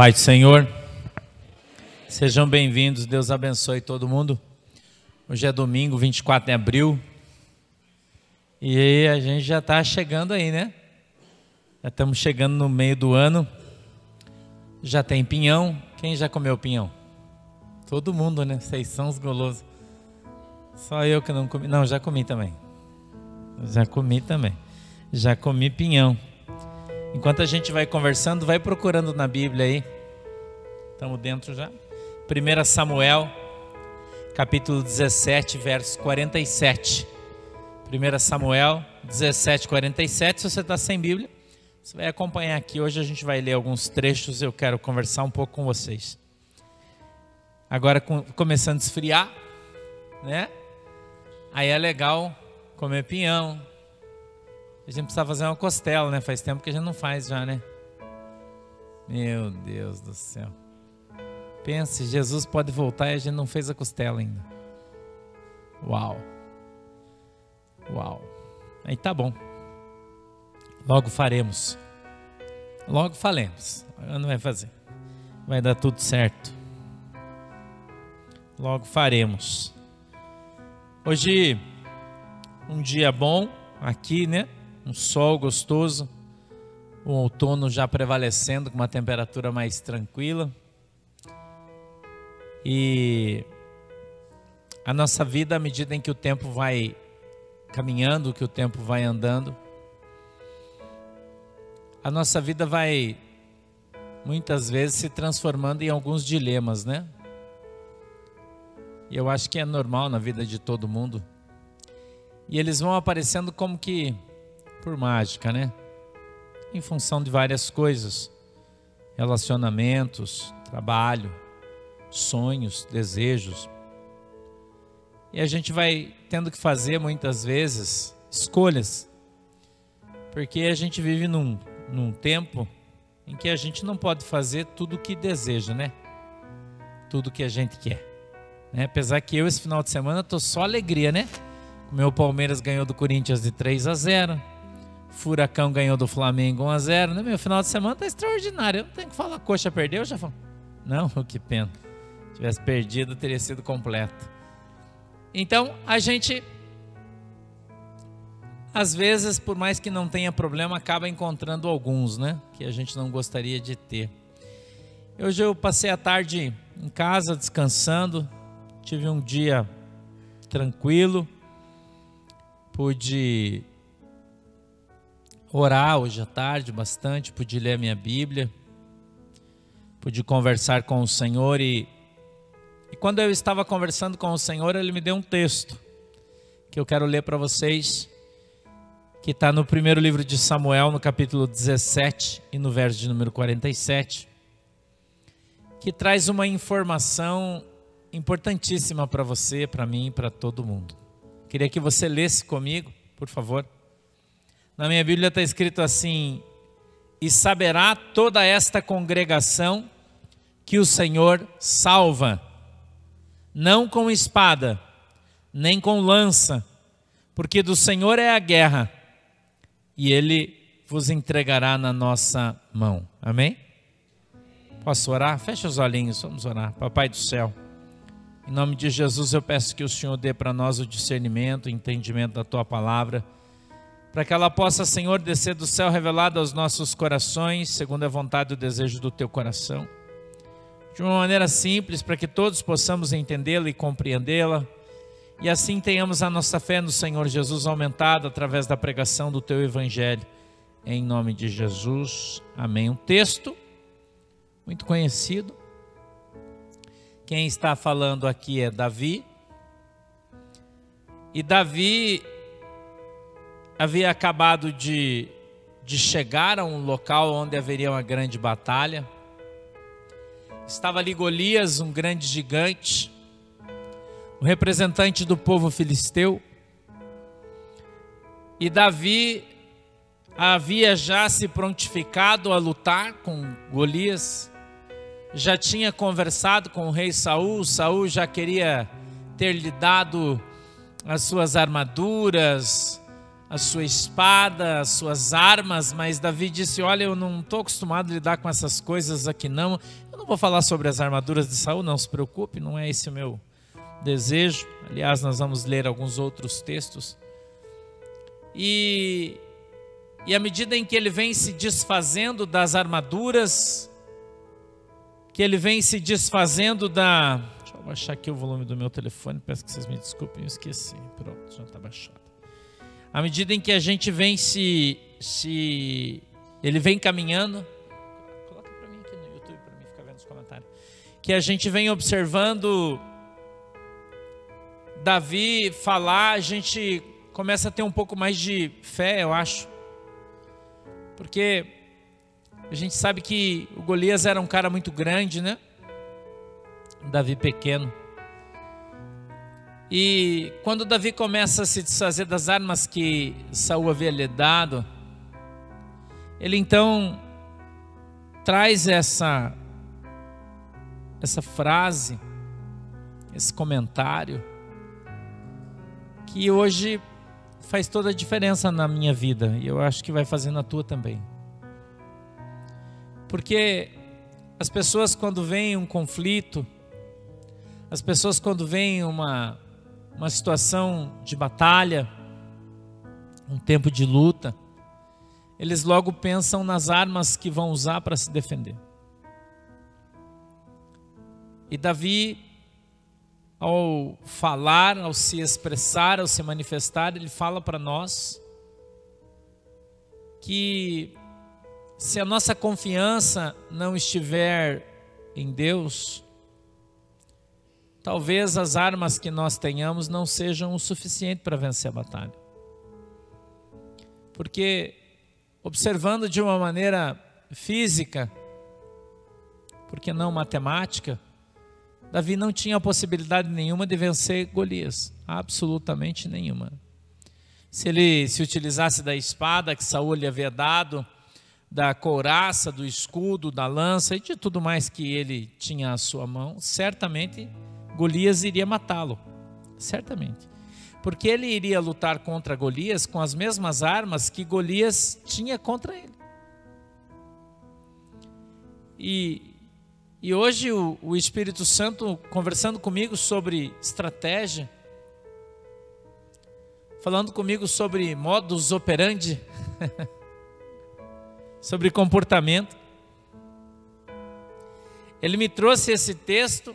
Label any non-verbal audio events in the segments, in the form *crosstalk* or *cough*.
Pai do Senhor, sejam bem-vindos. Deus abençoe todo mundo. Hoje é domingo, 24 de abril. E a gente já está chegando aí, né? Já estamos chegando no meio do ano. Já tem pinhão. Quem já comeu pinhão? Todo mundo, né? Vocês são os golosos. Só eu que não comi. Não, já comi também. Já comi também. Já comi pinhão. Enquanto a gente vai conversando, vai procurando na Bíblia aí. Estamos dentro já. 1 Samuel, capítulo 17, verso 47. 1 Samuel 17, 47. Se você está sem Bíblia, você vai acompanhar aqui. Hoje a gente vai ler alguns trechos. Eu quero conversar um pouco com vocês. Agora começando a esfriar, né? Aí é legal comer pinhão, a gente precisa fazer uma costela, né? Faz tempo que a gente não faz já, né? Meu Deus do céu. Pense, Jesus pode voltar e a gente não fez a costela ainda. Uau. Uau. Aí tá bom. Logo faremos. Logo falemos. Não vai fazer. Vai dar tudo certo. Logo faremos. Hoje um dia bom aqui, né? um sol gostoso, o outono já prevalecendo com uma temperatura mais tranquila. E a nossa vida, à medida em que o tempo vai caminhando, que o tempo vai andando, a nossa vida vai muitas vezes se transformando em alguns dilemas, né? E eu acho que é normal na vida de todo mundo. E eles vão aparecendo como que por mágica, né? Em função de várias coisas: relacionamentos, trabalho, sonhos, desejos. E a gente vai tendo que fazer muitas vezes escolhas, porque a gente vive num, num tempo em que a gente não pode fazer tudo o que deseja, né? Tudo o que a gente quer. Né? Apesar que eu, esse final de semana, tô só alegria, né? O meu Palmeiras ganhou do Corinthians de 3 a 0. Furacão ganhou do Flamengo 1 a 0 né? Meu final de semana tá extraordinário. Eu não tenho que falar, coxa perdeu, já falo. Não, *laughs* que pena. Se tivesse perdido, teria sido completo. Então, a gente às vezes, por mais que não tenha problema, acaba encontrando alguns, né, que a gente não gostaria de ter. Hoje eu passei a tarde em casa descansando, tive um dia tranquilo, pude orar hoje à tarde bastante, pude ler a minha Bíblia, pude conversar com o Senhor e quando eu estava conversando com o Senhor, Ele me deu um texto que eu quero ler para vocês, que está no primeiro livro de Samuel, no capítulo 17 e no verso de número 47, que traz uma informação importantíssima para você, para mim, para todo mundo. Queria que você lesse comigo, por favor. Na minha Bíblia está escrito assim: E saberá toda esta congregação que o Senhor salva, não com espada, nem com lança, porque do Senhor é a guerra, e Ele vos entregará na nossa mão. Amém? Posso orar? Feche os olhinhos, vamos orar. Papai do céu, em nome de Jesus eu peço que o Senhor dê para nós o discernimento, o entendimento da tua palavra para que ela possa, Senhor, descer do céu revelada aos nossos corações, segundo a vontade e o desejo do teu coração. De uma maneira simples, para que todos possamos entendê-la e compreendê-la, e assim tenhamos a nossa fé no Senhor Jesus aumentada através da pregação do teu evangelho. Em nome de Jesus. Amém. Um texto muito conhecido. Quem está falando aqui é Davi. E Davi havia acabado de, de chegar a um local onde haveria uma grande batalha. Estava ali Golias, um grande gigante, o representante do povo filisteu. E Davi havia já se prontificado a lutar com Golias, já tinha conversado com o rei Saul, Saul já queria ter lhe dado as suas armaduras, a sua espada, as suas armas, mas Davi disse: Olha, eu não estou acostumado a lidar com essas coisas aqui, não. Eu não vou falar sobre as armaduras de Saul, não se preocupe, não é esse o meu desejo. Aliás, nós vamos ler alguns outros textos. E, e à medida em que ele vem se desfazendo das armaduras, que ele vem se desfazendo da. Deixa eu baixar aqui o volume do meu telefone, peço que vocês me desculpem, eu esqueci. Pronto, já está baixado. À medida em que a gente vem se. se ele vem caminhando. Coloca para mim aqui no YouTube para mim ficar vendo os comentários. Que a gente vem observando Davi falar, a gente começa a ter um pouco mais de fé, eu acho. Porque a gente sabe que o Golias era um cara muito grande, né? Davi pequeno. E quando Davi começa a se desfazer das armas que Saul havia lhe dado, ele então traz essa essa frase, esse comentário que hoje faz toda a diferença na minha vida e eu acho que vai fazer na tua também. Porque as pessoas quando vem um conflito, as pessoas quando vem uma uma situação de batalha, um tempo de luta, eles logo pensam nas armas que vão usar para se defender. E Davi ao falar, ao se expressar, ao se manifestar, ele fala para nós que se a nossa confiança não estiver em Deus, talvez as armas que nós tenhamos não sejam o suficiente para vencer a batalha. Porque, observando de uma maneira física, porque não matemática, Davi não tinha possibilidade nenhuma de vencer Golias, absolutamente nenhuma. Se ele se utilizasse da espada que Saul lhe havia dado, da couraça, do escudo, da lança e de tudo mais que ele tinha à sua mão, certamente Golias iria matá-lo. Certamente. Porque ele iria lutar contra Golias com as mesmas armas que Golias tinha contra ele. E e hoje o, o Espírito Santo conversando comigo sobre estratégia, falando comigo sobre modus operandi, *laughs* sobre comportamento. Ele me trouxe esse texto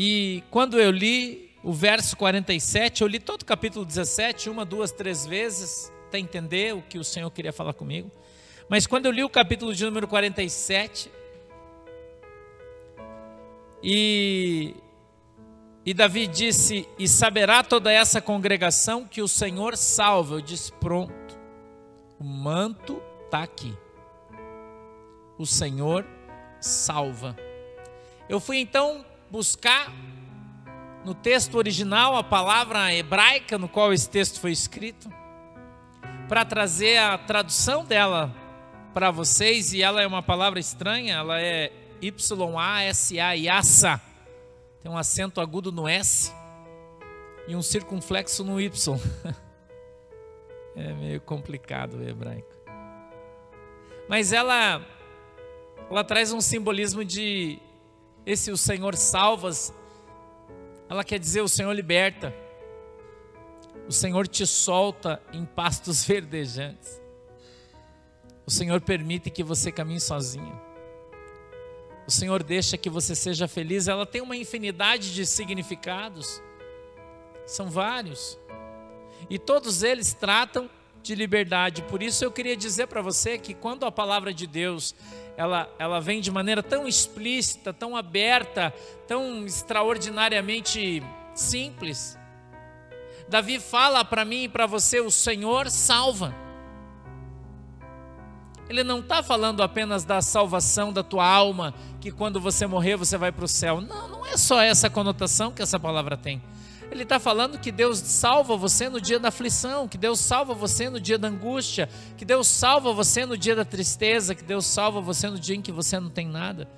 e quando eu li o verso 47, eu li todo o capítulo 17, uma, duas, três vezes, para entender o que o Senhor queria falar comigo. Mas quando eu li o capítulo de número 47, e, e Davi disse: E saberá toda essa congregação que o Senhor salva. Eu disse: Pronto, o manto está aqui. O Senhor salva. Eu fui então buscar no texto original a palavra hebraica no qual esse texto foi escrito, para trazer a tradução dela para vocês e ela é uma palavra estranha, ela é Y-A-S-A, Yassa. Tem um acento agudo no S e um circunflexo no Y. *laughs* é meio complicado o hebraico. Mas ela ela traz um simbolismo de esse o Senhor salvas. Ela quer dizer o Senhor liberta. O Senhor te solta em pastos *laughs* verdejantes. O Senhor permite que você caminhe sozinho. O Senhor deixa que você seja feliz. Ela tem uma infinidade de significados. São vários. E todos eles tratam de liberdade. Por isso eu queria dizer para você que quando a palavra de Deus ela, ela vem de maneira tão explícita, tão aberta, tão extraordinariamente simples. Davi fala para mim e para você: o Senhor salva. Ele não está falando apenas da salvação da tua alma, que quando você morrer você vai para o céu. Não, não é só essa conotação que essa palavra tem. Ele está falando que Deus salva você no dia da aflição, que Deus salva você no dia da angústia, que Deus salva você no dia da tristeza, que Deus salva você no dia em que você não tem nada,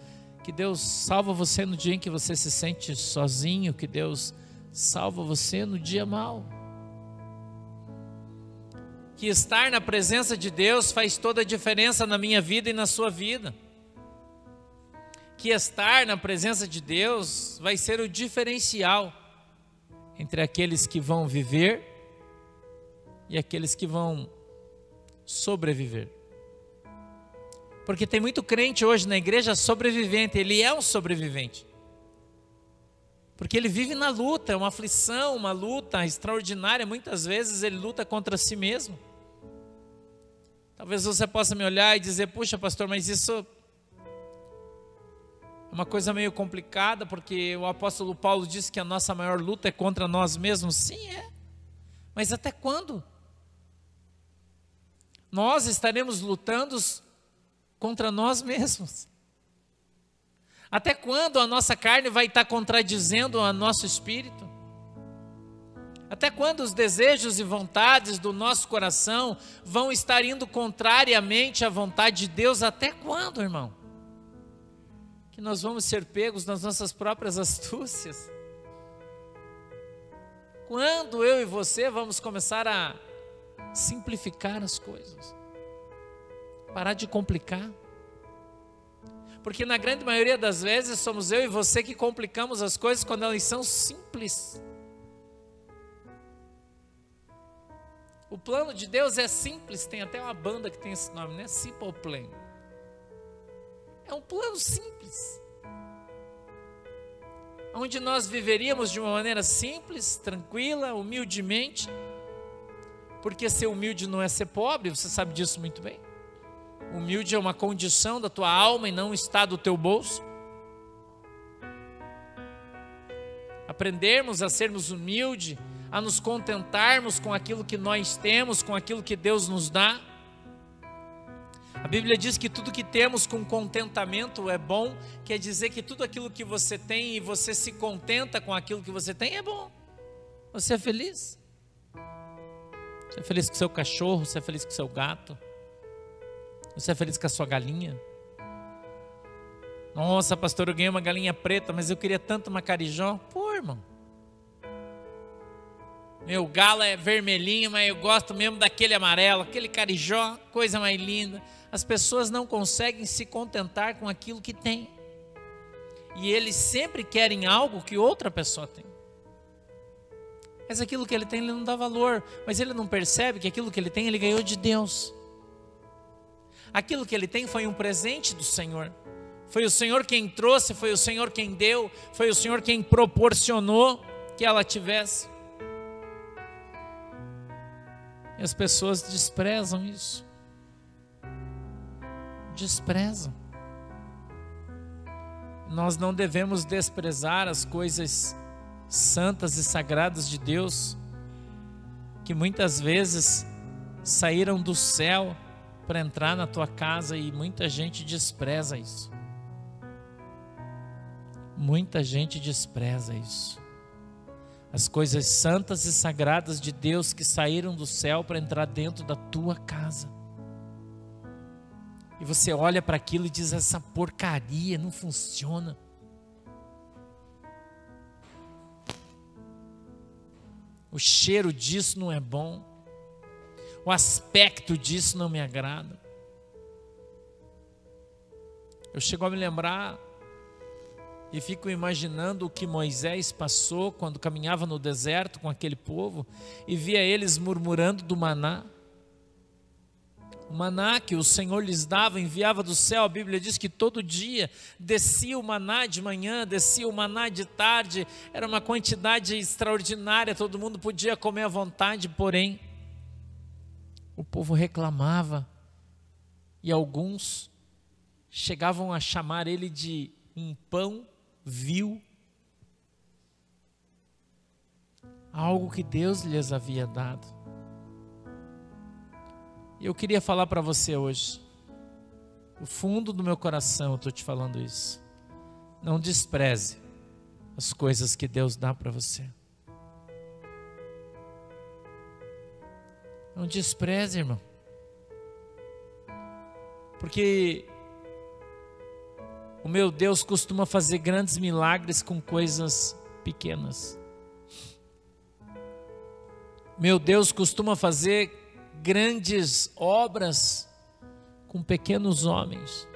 que Deus salva você no dia em que você se sente sozinho, que Deus salva você no dia mau. que estar na presença de Deus faz toda a diferença na minha vida e na sua vida. Que estar na presença de Deus vai ser o diferencial entre aqueles que vão viver e aqueles que vão sobreviver. Porque tem muito crente hoje na igreja sobrevivente, ele é um sobrevivente. Porque ele vive na luta, é uma aflição, uma luta extraordinária. Muitas vezes ele luta contra si mesmo. Talvez você possa me olhar e dizer: puxa, pastor, mas isso uma coisa meio complicada, porque o apóstolo Paulo disse que a nossa maior luta é contra nós mesmos. Sim, é. Mas até quando? Nós estaremos lutando contra nós mesmos. Até quando a nossa carne vai estar contradizendo o nosso espírito? Até quando os desejos e vontades do nosso coração vão estar indo contrariamente à vontade de Deus? Até quando, irmão? Que nós vamos ser pegos nas nossas próprias astúcias? Quando eu e você vamos começar a simplificar as coisas? Parar de complicar? Porque na grande maioria das vezes somos eu e você que complicamos as coisas quando elas são simples. O plano de Deus é simples, tem até uma banda que tem esse nome, né? Simple Plan. É um plano simples. Onde nós viveríamos de uma maneira simples, tranquila, humildemente. Porque ser humilde não é ser pobre, você sabe disso muito bem. Humilde é uma condição da tua alma e não está do teu bolso. Aprendermos a sermos humildes, a nos contentarmos com aquilo que nós temos, com aquilo que Deus nos dá. A Bíblia diz que tudo que temos com contentamento é bom, quer dizer que tudo aquilo que você tem e você se contenta com aquilo que você tem é bom. Você é feliz? Você é feliz com seu cachorro, você é feliz com seu gato? Você é feliz com a sua galinha? Nossa, pastor, eu ganhei uma galinha preta, mas eu queria tanto uma carijó. Pô, irmão. Meu galo é vermelhinho, mas eu gosto mesmo daquele amarelo, aquele carijó, coisa mais linda. As pessoas não conseguem se contentar com aquilo que têm. E eles sempre querem algo que outra pessoa tem. Mas aquilo que ele tem, ele não dá valor. Mas ele não percebe que aquilo que ele tem, ele ganhou de Deus. Aquilo que ele tem foi um presente do Senhor. Foi o Senhor quem trouxe, foi o Senhor quem deu, foi o Senhor quem proporcionou que ela tivesse. E as pessoas desprezam isso. Desprezam. Nós não devemos desprezar as coisas santas e sagradas de Deus, que muitas vezes saíram do céu para entrar na tua casa e muita gente despreza isso. Muita gente despreza isso. As coisas santas e sagradas de Deus que saíram do céu para entrar dentro da tua casa. E você olha para aquilo e diz: essa porcaria não funciona. O cheiro disso não é bom o aspecto disso não me agrada. Eu chego a me lembrar e fico imaginando o que Moisés passou quando caminhava no deserto com aquele povo e via eles murmurando do maná. O maná que o Senhor lhes dava, enviava do céu, a Bíblia diz que todo dia descia o maná de manhã, descia o maná de tarde, era uma quantidade extraordinária, todo mundo podia comer à vontade, porém, o povo reclamava e alguns chegavam a chamar ele de um pão vil. Algo que Deus lhes havia dado. E eu queria falar para você hoje, o fundo do meu coração, eu estou te falando isso. Não despreze as coisas que Deus dá para você. Não despreze, irmão. Porque o meu Deus costuma fazer grandes milagres com coisas pequenas. Meu Deus costuma fazer grandes obras com pequenos homens.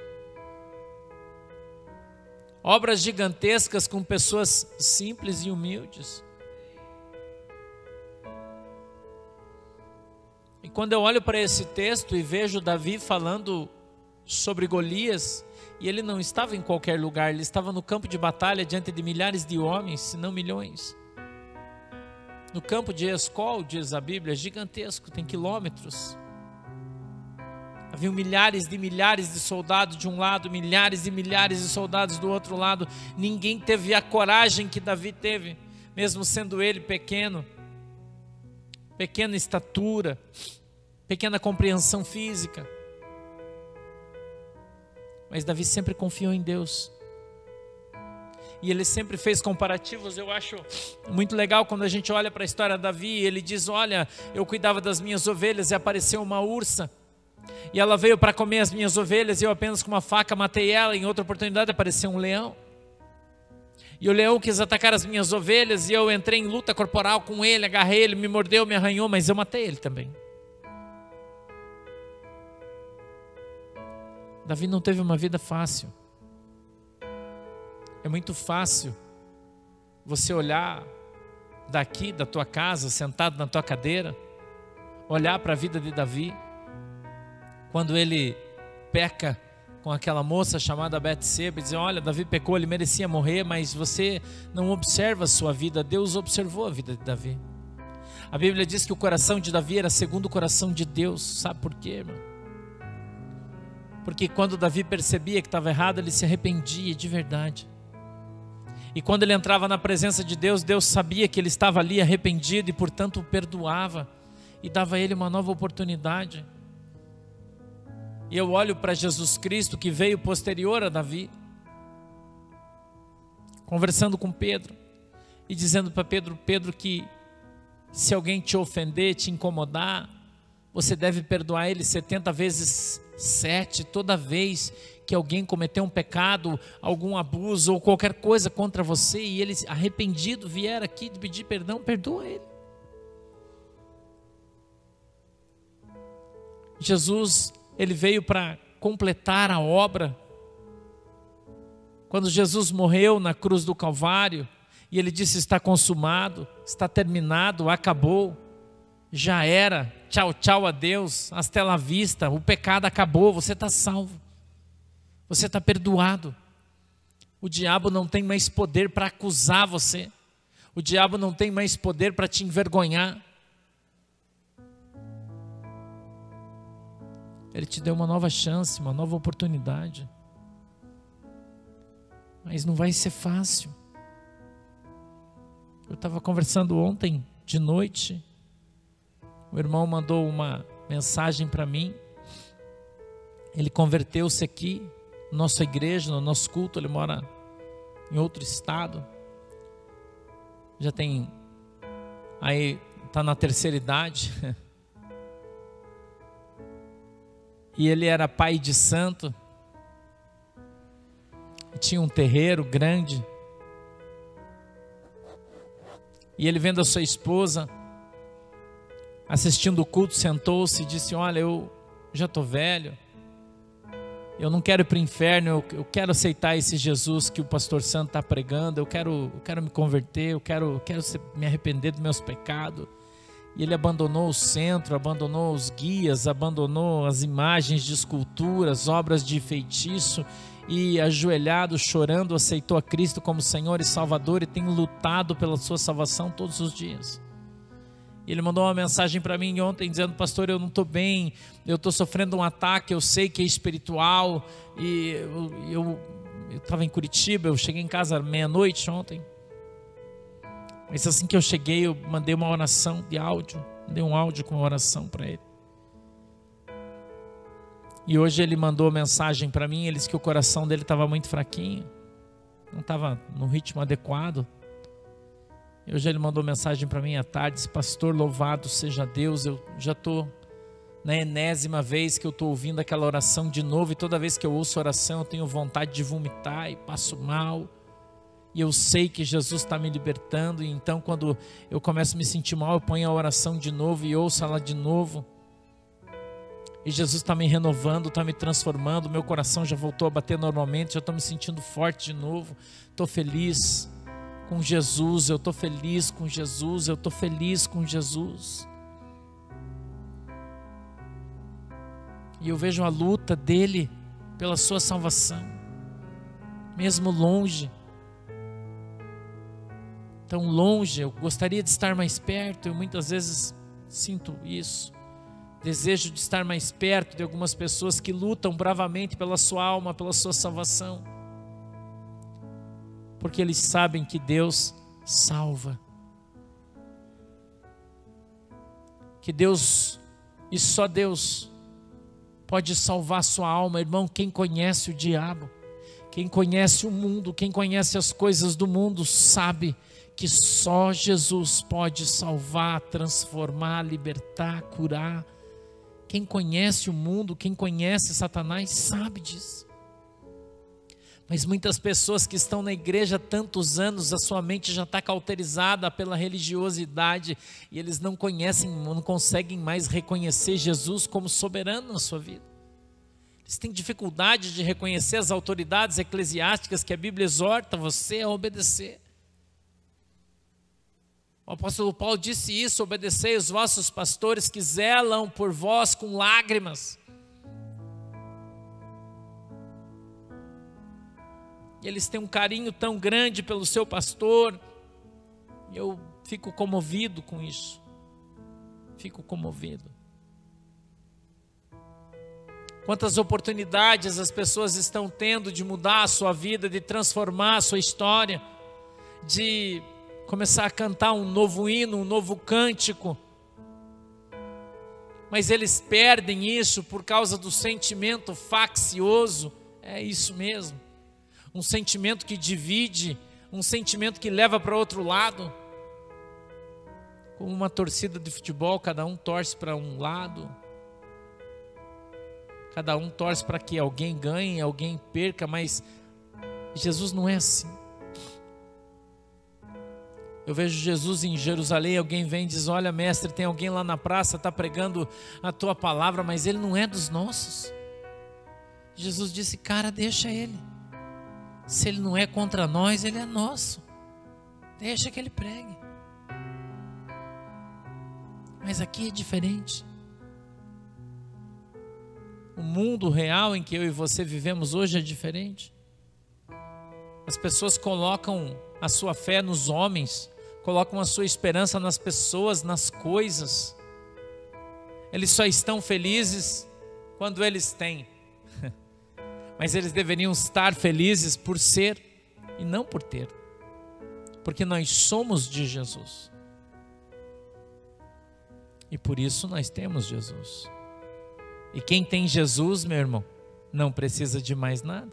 Obras gigantescas com pessoas simples e humildes. E quando eu olho para esse texto e vejo Davi falando sobre Golias, e ele não estava em qualquer lugar, ele estava no campo de batalha diante de milhares de homens, se não milhões. No campo de Escol, diz a Bíblia, é gigantesco, tem quilômetros. Havia milhares de milhares de soldados de um lado, milhares e milhares de soldados do outro lado. Ninguém teve a coragem que Davi teve, mesmo sendo ele pequeno, pequena estatura, pequena compreensão física. Mas Davi sempre confiou em Deus. E ele sempre fez comparativos. Eu acho muito legal quando a gente olha para a história de Davi. Ele diz: Olha, eu cuidava das minhas ovelhas e apareceu uma ursa. E ela veio para comer as minhas ovelhas, e eu apenas com uma faca matei ela. Em outra oportunidade apareceu um leão. E o leão quis atacar as minhas ovelhas, e eu entrei em luta corporal com ele, agarrei ele, me mordeu, me arranhou, mas eu matei ele também. Davi não teve uma vida fácil. É muito fácil você olhar daqui da tua casa, sentado na tua cadeira, olhar para a vida de Davi quando ele peca com aquela moça chamada Betseba e dizer: Olha, Davi pecou, ele merecia morrer, mas você não observa a sua vida. Deus observou a vida de Davi. A Bíblia diz que o coração de Davi era segundo o coração de Deus. Sabe por quê, irmão? Porque quando Davi percebia que estava errado, ele se arrependia de verdade. E quando ele entrava na presença de Deus, Deus sabia que ele estava ali arrependido e, portanto, o perdoava e dava a ele uma nova oportunidade. E eu olho para Jesus Cristo que veio posterior a Davi, conversando com Pedro e dizendo para Pedro: Pedro, que se alguém te ofender, te incomodar, você deve perdoar ele 70 vezes sete, toda vez que alguém cometeu um pecado, algum abuso ou qualquer coisa contra você e ele arrependido vier aqui pedir perdão, perdoa ele. Jesus ele veio para completar a obra. Quando Jesus morreu na cruz do Calvário, e ele disse: Está consumado, está terminado, acabou, já era, tchau, tchau a Deus, hasta la vista, o pecado acabou, você está salvo, você está perdoado. O diabo não tem mais poder para acusar você, o diabo não tem mais poder para te envergonhar. Ele te deu uma nova chance, uma nova oportunidade. Mas não vai ser fácil. Eu estava conversando ontem de noite. O irmão mandou uma mensagem para mim. Ele converteu-se aqui, nossa igreja, no nosso culto. Ele mora em outro estado. Já tem. Aí, está na terceira idade. *laughs* e ele era pai de santo. Tinha um terreiro grande. E ele vendo a sua esposa assistindo o culto, sentou-se e disse: Olha, eu já estou velho, eu não quero ir para o inferno, eu, eu, quero aceitar esse Jesus que o pastor Santo está pregando, eu quero, eu quero me converter, eu quero, eu quero me arrepender dos meus pecados. E ele abandonou o centro, abandonou os guias, abandonou as imagens de esculturas, obras de feitiço e ajoelhado, chorando, aceitou a Cristo como Senhor e Salvador e tem lutado pela sua salvação todos os dias. E ele mandou uma mensagem para mim ontem dizendo: Pastor, eu não estou bem, eu estou sofrendo um ataque, eu sei que é espiritual. E eu estava em Curitiba, eu cheguei em casa meia-noite ontem. Mas assim que eu cheguei, eu mandei uma oração de áudio, mandei um áudio com uma oração para ele. E hoje ele mandou mensagem para mim, ele disse que o coração dele estava muito fraquinho, não estava no ritmo adequado. Hoje ele mandou mensagem para mim à tarde, disse, pastor, louvado seja Deus, eu já estou na enésima vez que eu estou ouvindo aquela oração de novo, e toda vez que eu ouço oração eu tenho vontade de vomitar e passo mal. E eu sei que Jesus está me libertando, e então quando eu começo a me sentir mal, eu ponho a oração de novo e ouço ela de novo. E Jesus está me renovando, está me transformando, meu coração já voltou a bater normalmente, já estou me sentindo forte de novo, estou feliz com Jesus, eu estou feliz com Jesus, eu estou feliz com Jesus. E eu vejo a luta dele pela sua salvação, mesmo longe, tão longe, eu gostaria de estar mais perto, eu muitas vezes sinto isso. Desejo de estar mais perto de algumas pessoas que lutam bravamente pela sua alma, pela sua salvação. Porque eles sabem que Deus salva. Que Deus, e só Deus, pode salvar sua alma, irmão. Quem conhece o diabo, quem conhece o mundo, quem conhece as coisas do mundo, sabe que só Jesus pode salvar, transformar, libertar, curar. Quem conhece o mundo, quem conhece Satanás, sabe disso. Mas muitas pessoas que estão na igreja há tantos anos, a sua mente já está cauterizada pela religiosidade e eles não conhecem, não conseguem mais reconhecer Jesus como soberano na sua vida. Eles têm dificuldade de reconhecer as autoridades eclesiásticas que a Bíblia exorta você a obedecer. O apóstolo Paulo disse isso: obedecei os vossos pastores que zelam por vós com lágrimas. Eles têm um carinho tão grande pelo seu pastor. Eu fico comovido com isso. Fico comovido. Quantas oportunidades as pessoas estão tendo de mudar a sua vida, de transformar a sua história, de começar a cantar um novo hino, um novo cântico. Mas eles perdem isso por causa do sentimento faccioso. É isso mesmo. Um sentimento que divide, um sentimento que leva para outro lado. Como uma torcida de futebol, cada um torce para um lado. Cada um torce para que alguém ganhe, alguém perca, mas Jesus não é assim. Eu vejo Jesus em Jerusalém, alguém vem e diz: Olha, mestre, tem alguém lá na praça, está pregando a tua palavra, mas ele não é dos nossos. Jesus disse: Cara, deixa ele. Se ele não é contra nós, ele é nosso. Deixa que ele pregue. Mas aqui é diferente. O mundo real em que eu e você vivemos hoje é diferente. As pessoas colocam a sua fé nos homens, colocam a sua esperança nas pessoas, nas coisas. Eles só estão felizes quando eles têm. Mas eles deveriam estar felizes por ser e não por ter. Porque nós somos de Jesus. E por isso nós temos Jesus. E quem tem Jesus, meu irmão, não precisa de mais nada.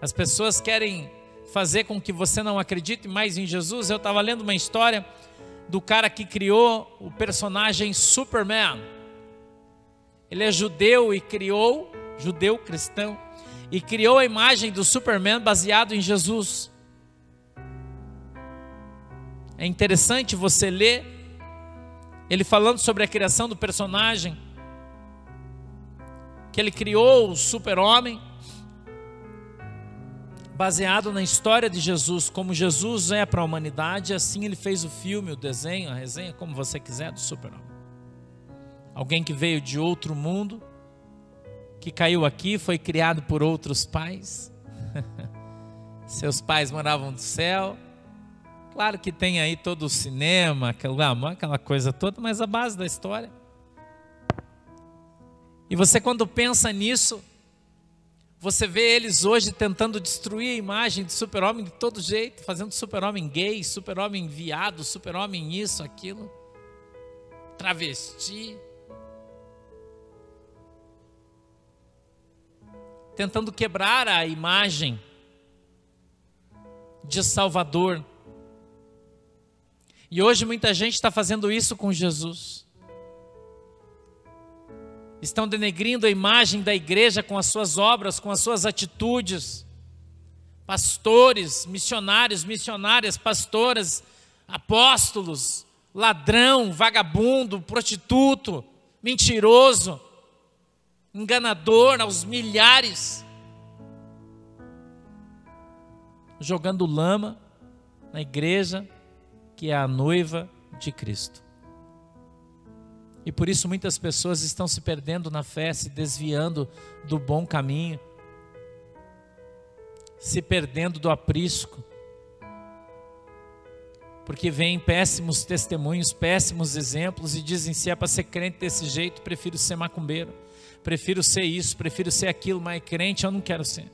As pessoas querem fazer com que você não acredite mais em Jesus. Eu estava lendo uma história do cara que criou o personagem Superman. Ele é judeu e criou, judeu cristão, e criou a imagem do Superman baseado em Jesus. É interessante você ler ele falando sobre a criação do personagem, que ele criou o super-homem baseado na história de Jesus, como Jesus é para a humanidade, assim ele fez o filme, o desenho, a resenha, como você quiser, do super-homem. Alguém que veio de outro mundo, que caiu aqui, foi criado por outros pais. *laughs* Seus pais moravam no céu. Claro que tem aí todo o cinema, aquela, aquela coisa toda, mas a base da história. E você, quando pensa nisso, você vê eles hoje tentando destruir a imagem de super-homem de todo jeito, fazendo super-homem gay, super-homem viado, super-homem isso, aquilo, travesti. Tentando quebrar a imagem de Salvador. E hoje muita gente está fazendo isso com Jesus estão denegrindo a imagem da igreja com as suas obras, com as suas atitudes. Pastores, missionários, missionárias, pastoras, apóstolos, ladrão, vagabundo, prostituto, mentiroso, enganador aos milhares, jogando lama na igreja que é a noiva de Cristo. E por isso muitas pessoas estão se perdendo na fé, se desviando do bom caminho, se perdendo do aprisco, porque vêm péssimos testemunhos, péssimos exemplos e dizem: se é para ser crente desse jeito, prefiro ser macumbeiro, prefiro ser isso, prefiro ser aquilo, mas crente eu não quero ser.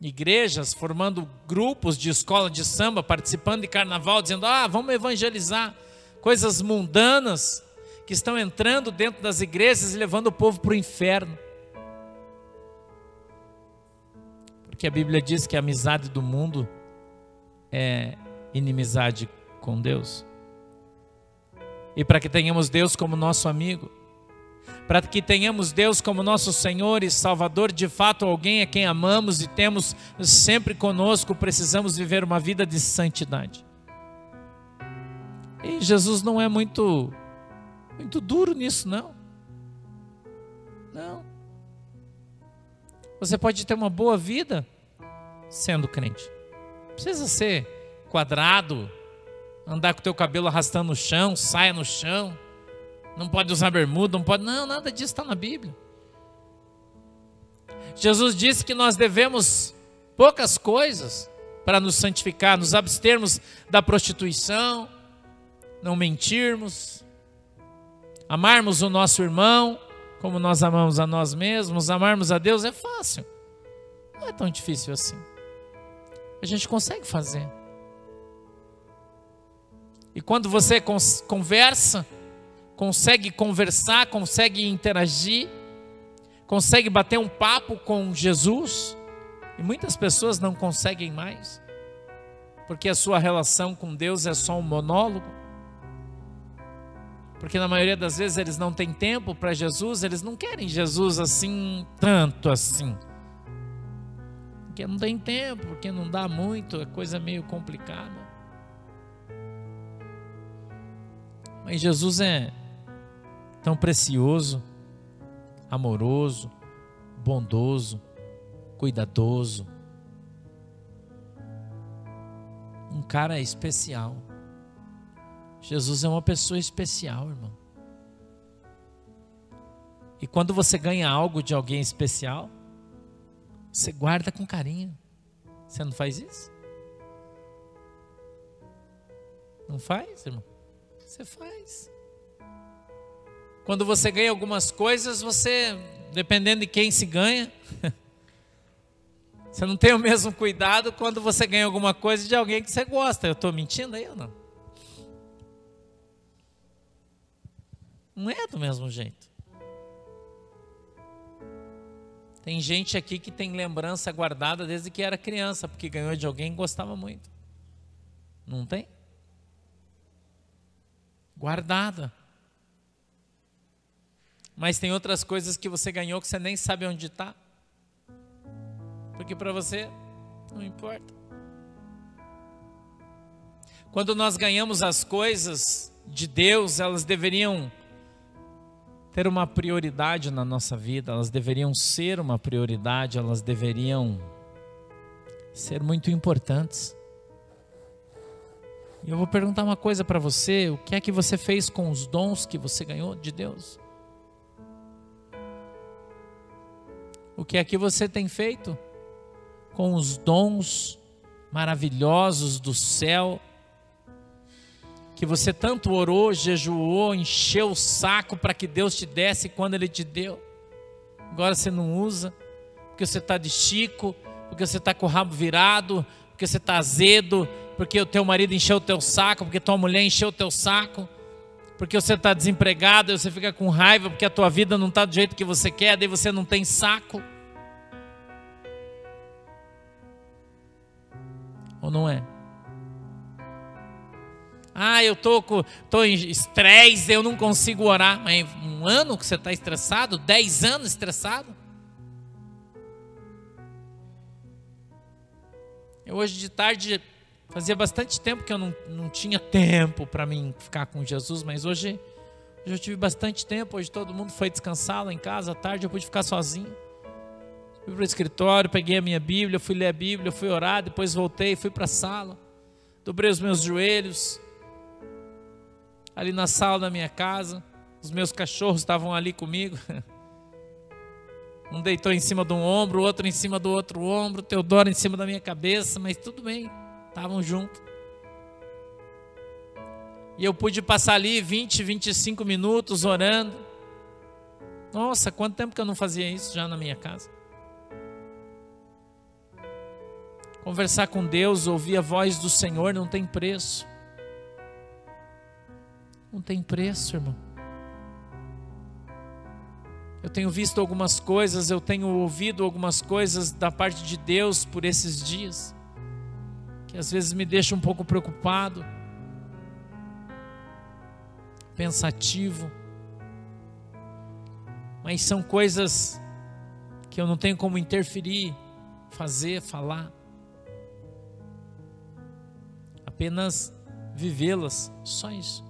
Igrejas formando grupos de escola de samba, participando de carnaval, dizendo: ah, vamos evangelizar coisas mundanas que estão entrando dentro das igrejas e levando o povo para o inferno. Porque a Bíblia diz que a amizade do mundo é inimizade com Deus. E para que tenhamos Deus como nosso amigo, para que tenhamos Deus como nosso Senhor e Salvador, de fato, alguém a quem amamos e temos sempre conosco, precisamos viver uma vida de santidade. E Jesus não é muito muito duro nisso, não. Não. Você pode ter uma boa vida sendo crente. Precisa ser quadrado, andar com teu cabelo arrastando no chão, saia no chão. Não pode usar bermuda, não pode. Não, nada disso está na Bíblia. Jesus disse que nós devemos poucas coisas para nos santificar, nos abstermos da prostituição, não mentirmos, amarmos o nosso irmão como nós amamos a nós mesmos, amarmos a Deus é fácil. Não é tão difícil assim. A gente consegue fazer. E quando você conversa, consegue conversar, consegue interagir, consegue bater um papo com Jesus, e muitas pessoas não conseguem mais, porque a sua relação com Deus é só um monólogo. Porque na maioria das vezes eles não têm tempo para Jesus, eles não querem Jesus assim, tanto assim. Porque não tem tempo, porque não dá muito, é coisa meio complicada. Mas Jesus é tão precioso, amoroso, bondoso, cuidadoso. Um cara especial. Jesus é uma pessoa especial, irmão. E quando você ganha algo de alguém especial, você guarda com carinho. Você não faz isso? Não faz, irmão? Você faz. Quando você ganha algumas coisas, você, dependendo de quem se ganha, *laughs* você não tem o mesmo cuidado quando você ganha alguma coisa de alguém que você gosta. Eu estou mentindo aí ou não? Não é do mesmo jeito. Tem gente aqui que tem lembrança guardada desde que era criança, porque ganhou de alguém que gostava muito. Não tem? Guardada. Mas tem outras coisas que você ganhou que você nem sabe onde está. Porque para você não importa. Quando nós ganhamos as coisas de Deus, elas deveriam ter uma prioridade na nossa vida, elas deveriam ser uma prioridade, elas deveriam ser muito importantes. Eu vou perguntar uma coisa para você: o que é que você fez com os dons que você ganhou de Deus? O que é que você tem feito com os dons maravilhosos do céu que você tanto orou, jejuou, encheu o saco para que Deus te desse quando Ele te deu. Agora você não usa, porque você está de chico, porque você está com o rabo virado, porque você está azedo, porque o teu marido encheu o teu saco, porque tua mulher encheu o teu saco, porque você está desempregado você fica com raiva porque a tua vida não está do jeito que você quer, daí você não tem saco. Ou não é? Ah, eu tô, com, tô em estresse, eu não consigo orar. Mas um ano que você está estressado? Dez anos estressado? Eu hoje de tarde Fazia bastante tempo que eu não, não tinha tempo para mim ficar com Jesus, mas hoje, eu tive bastante tempo. Hoje todo mundo foi descansar lá em casa à tarde, eu pude ficar sozinho. Fui para o escritório, peguei a minha Bíblia, fui ler a Bíblia, fui orar, depois voltei, fui para a sala, dobrei os meus joelhos. Ali na sala da minha casa, os meus cachorros estavam ali comigo. *laughs* Um deitou em cima de um ombro, o outro em cima do outro ombro, Teodoro em cima da minha cabeça, mas tudo bem, estavam juntos. E eu pude passar ali 20, 25 minutos orando. Nossa, quanto tempo que eu não fazia isso já na minha casa. Conversar com Deus, ouvir a voz do Senhor não tem preço. Não tem preço, irmão. Eu tenho visto algumas coisas, eu tenho ouvido algumas coisas da parte de Deus por esses dias, às vezes me deixa um pouco preocupado, pensativo, mas são coisas que eu não tenho como interferir, fazer, falar, apenas vivê-las, só isso.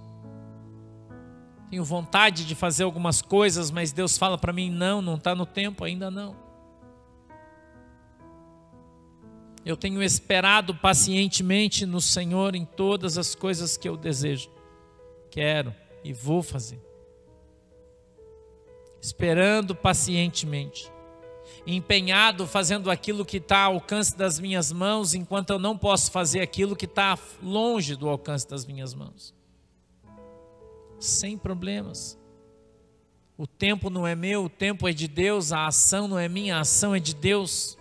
Tenho vontade de fazer algumas coisas, mas Deus fala para mim: não, não está no tempo, ainda não. Eu tenho esperado pacientemente no Senhor em todas as coisas que eu desejo, quero e vou fazer. Esperando pacientemente, empenhado fazendo aquilo que está ao alcance das minhas mãos, enquanto eu não posso fazer aquilo que está longe do alcance das minhas mãos sem problemas. O tempo não é meu, o tempo é de Deus, a ação não é minha, a ação é de Deus.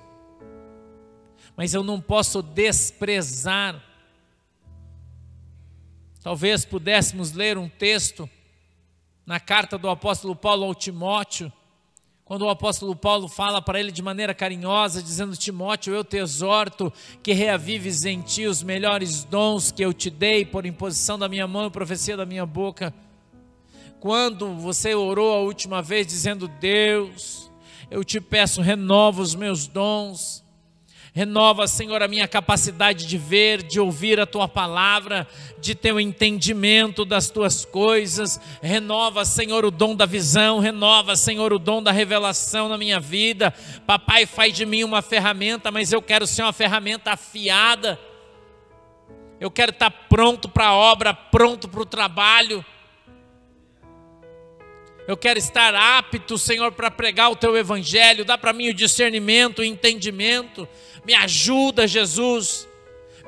Mas eu não posso desprezar. Talvez pudéssemos ler um texto na carta do apóstolo Paulo ao Timóteo, quando o apóstolo Paulo fala para ele de maneira carinhosa, dizendo: Timóteo, eu te exorto que reavives em ti os melhores dons que eu te dei por imposição da minha mão e profecia da minha boca quando você orou a última vez dizendo: Deus, eu te peço, renova os meus dons, renova, Senhor, a minha capacidade de ver, de ouvir a tua palavra, de ter o um entendimento das tuas coisas, renova, Senhor, o dom da visão, renova, Senhor, o dom da revelação na minha vida. Papai, faz de mim uma ferramenta, mas eu quero ser uma ferramenta afiada. Eu quero estar pronto para a obra, pronto para o trabalho. Eu quero estar apto, Senhor, para pregar o teu evangelho. Dá para mim o discernimento, o entendimento. Me ajuda, Jesus.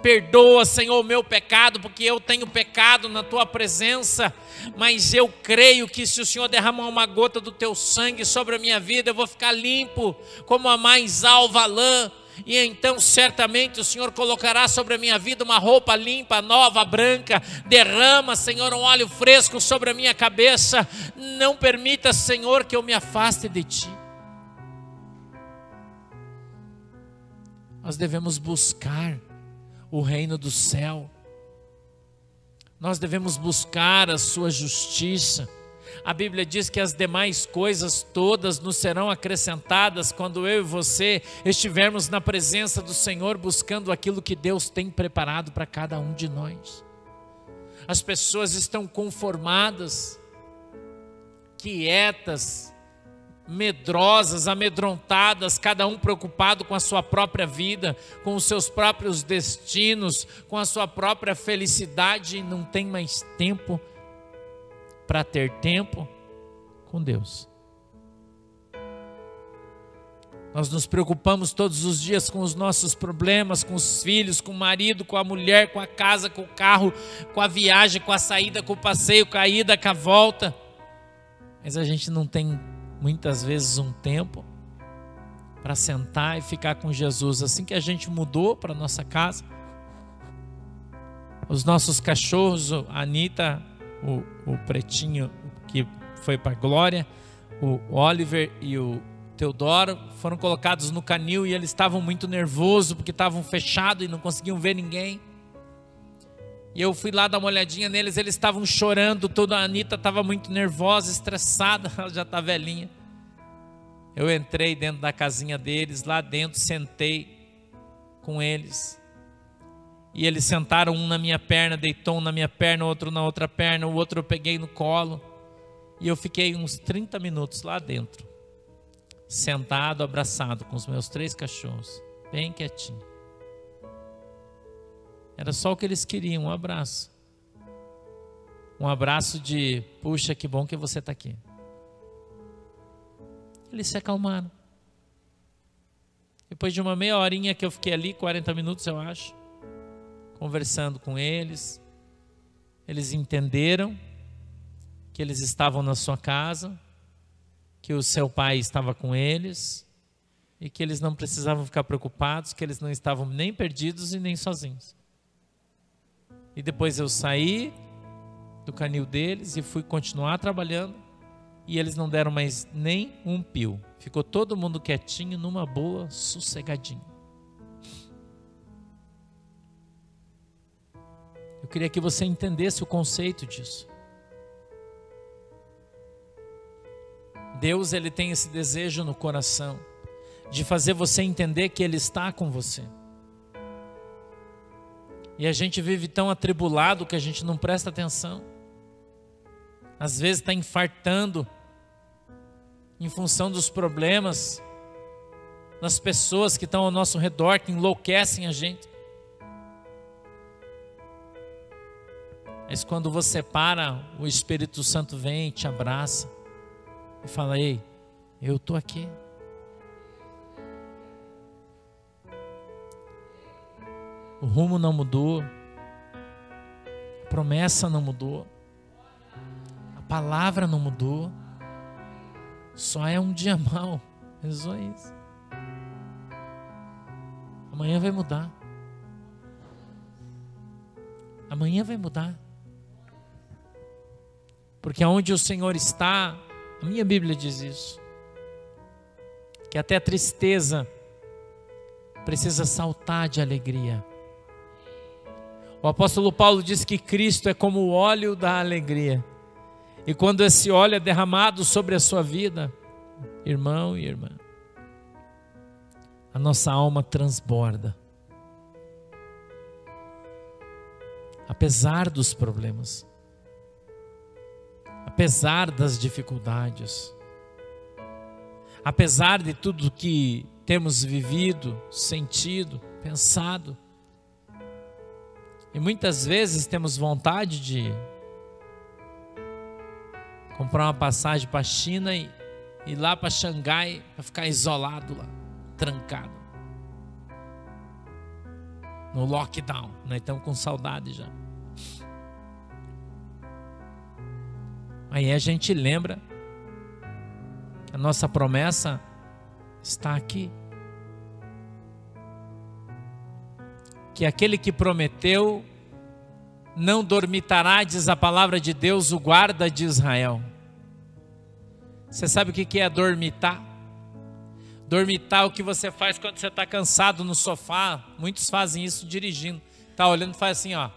Perdoa, Senhor, o meu pecado, porque eu tenho pecado na tua presença. Mas eu creio que se o Senhor derramar uma gota do teu sangue sobre a minha vida, eu vou ficar limpo como a mais alva lã e então certamente o Senhor colocará sobre a minha vida uma roupa limpa, nova, branca. Derrama, Senhor, um óleo fresco sobre a minha cabeça. Não permita, Senhor, que eu me afaste de Ti. Nós devemos buscar o reino do céu. Nós devemos buscar a Sua justiça a Bíblia diz que as demais coisas todas nos serão acrescentadas quando eu e você estivermos na presença do Senhor buscando aquilo que Deus tem preparado para cada um de nós. As pessoas estão conformadas, quietas, medrosas, amedrontadas, cada um preocupado com a sua própria vida, com os seus próprios destinos, com a sua própria felicidade, e não tem mais tempo para ter tempo com Deus. Nós nos preocupamos todos os dias com os nossos problemas, com os filhos, com o marido, com a mulher, com a casa, com o carro, com a viagem, com a saída, com o passeio, com a ida, com a volta. Mas a gente não tem muitas vezes um tempo para sentar e ficar com Jesus. Assim que a gente mudou para nossa casa, os nossos cachorros, a Anitta o, o Pretinho, que foi para Glória, o Oliver e o Teodoro foram colocados no canil e eles estavam muito nervosos porque estavam fechados e não conseguiam ver ninguém. E eu fui lá dar uma olhadinha neles, eles estavam chorando, toda a Anitta estava muito nervosa, estressada, *laughs* ela já está velhinha. Eu entrei dentro da casinha deles, lá dentro, sentei com eles. E eles sentaram um na minha perna, deitou um na minha perna, outro na outra perna, o outro eu peguei no colo. E eu fiquei uns 30 minutos lá dentro, sentado, abraçado com os meus três cachorros, bem quietinho. Era só o que eles queriam, um abraço. Um abraço de, puxa, que bom que você está aqui. Eles se acalmaram. Depois de uma meia horinha que eu fiquei ali, 40 minutos eu acho, conversando com eles, eles entenderam que eles estavam na sua casa, que o seu pai estava com eles e que eles não precisavam ficar preocupados, que eles não estavam nem perdidos e nem sozinhos. E depois eu saí do canil deles e fui continuar trabalhando e eles não deram mais nem um pio. Ficou todo mundo quietinho, numa boa, sossegadinho. Eu queria que você entendesse o conceito disso. Deus ele tem esse desejo no coração de fazer você entender que ele está com você. E a gente vive tão atribulado que a gente não presta atenção. Às vezes está infartando em função dos problemas, das pessoas que estão ao nosso redor, que enlouquecem a gente. Mas quando você para, o Espírito Santo vem e te abraça e fala: Ei, eu estou aqui. O rumo não mudou, a promessa não mudou, a palavra não mudou. Só é um dia mal. *laughs* É só isso. Amanhã vai mudar. Amanhã vai mudar. Porque aonde o Senhor está, a minha Bíblia diz isso. Que até a tristeza precisa saltar de alegria. O apóstolo Paulo diz que Cristo é como o óleo da alegria. E quando esse óleo é derramado sobre a sua vida, irmão e irmã, a nossa alma transborda. Apesar dos problemas, apesar das dificuldades, apesar de tudo que temos vivido, sentido, pensado, e muitas vezes temos vontade de comprar uma passagem para a China e ir lá para Xangai para ficar isolado lá, trancado. No lockdown, nós estamos com saudade já. Aí a gente lembra que a nossa promessa está aqui. Que aquele que prometeu não dormitará, diz a palavra de Deus, o guarda de Israel. Você sabe o que é dormitar? Dormitar é o que você faz quando você está cansado no sofá. Muitos fazem isso dirigindo. Está olhando e faz assim, ó.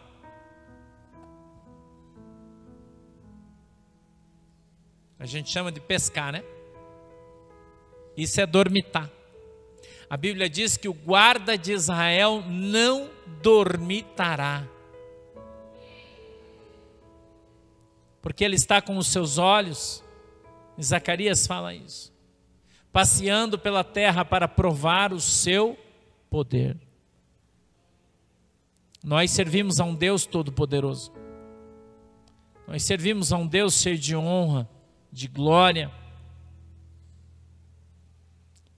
A gente chama de pescar, né? Isso é dormitar. A Bíblia diz que o guarda de Israel não dormitará. porque ele está com os seus olhos, Zacarias fala isso, passeando pela terra para provar o seu poder. Nós servimos a um Deus todo-poderoso. Nós servimos a um Deus cheio de honra, de glória.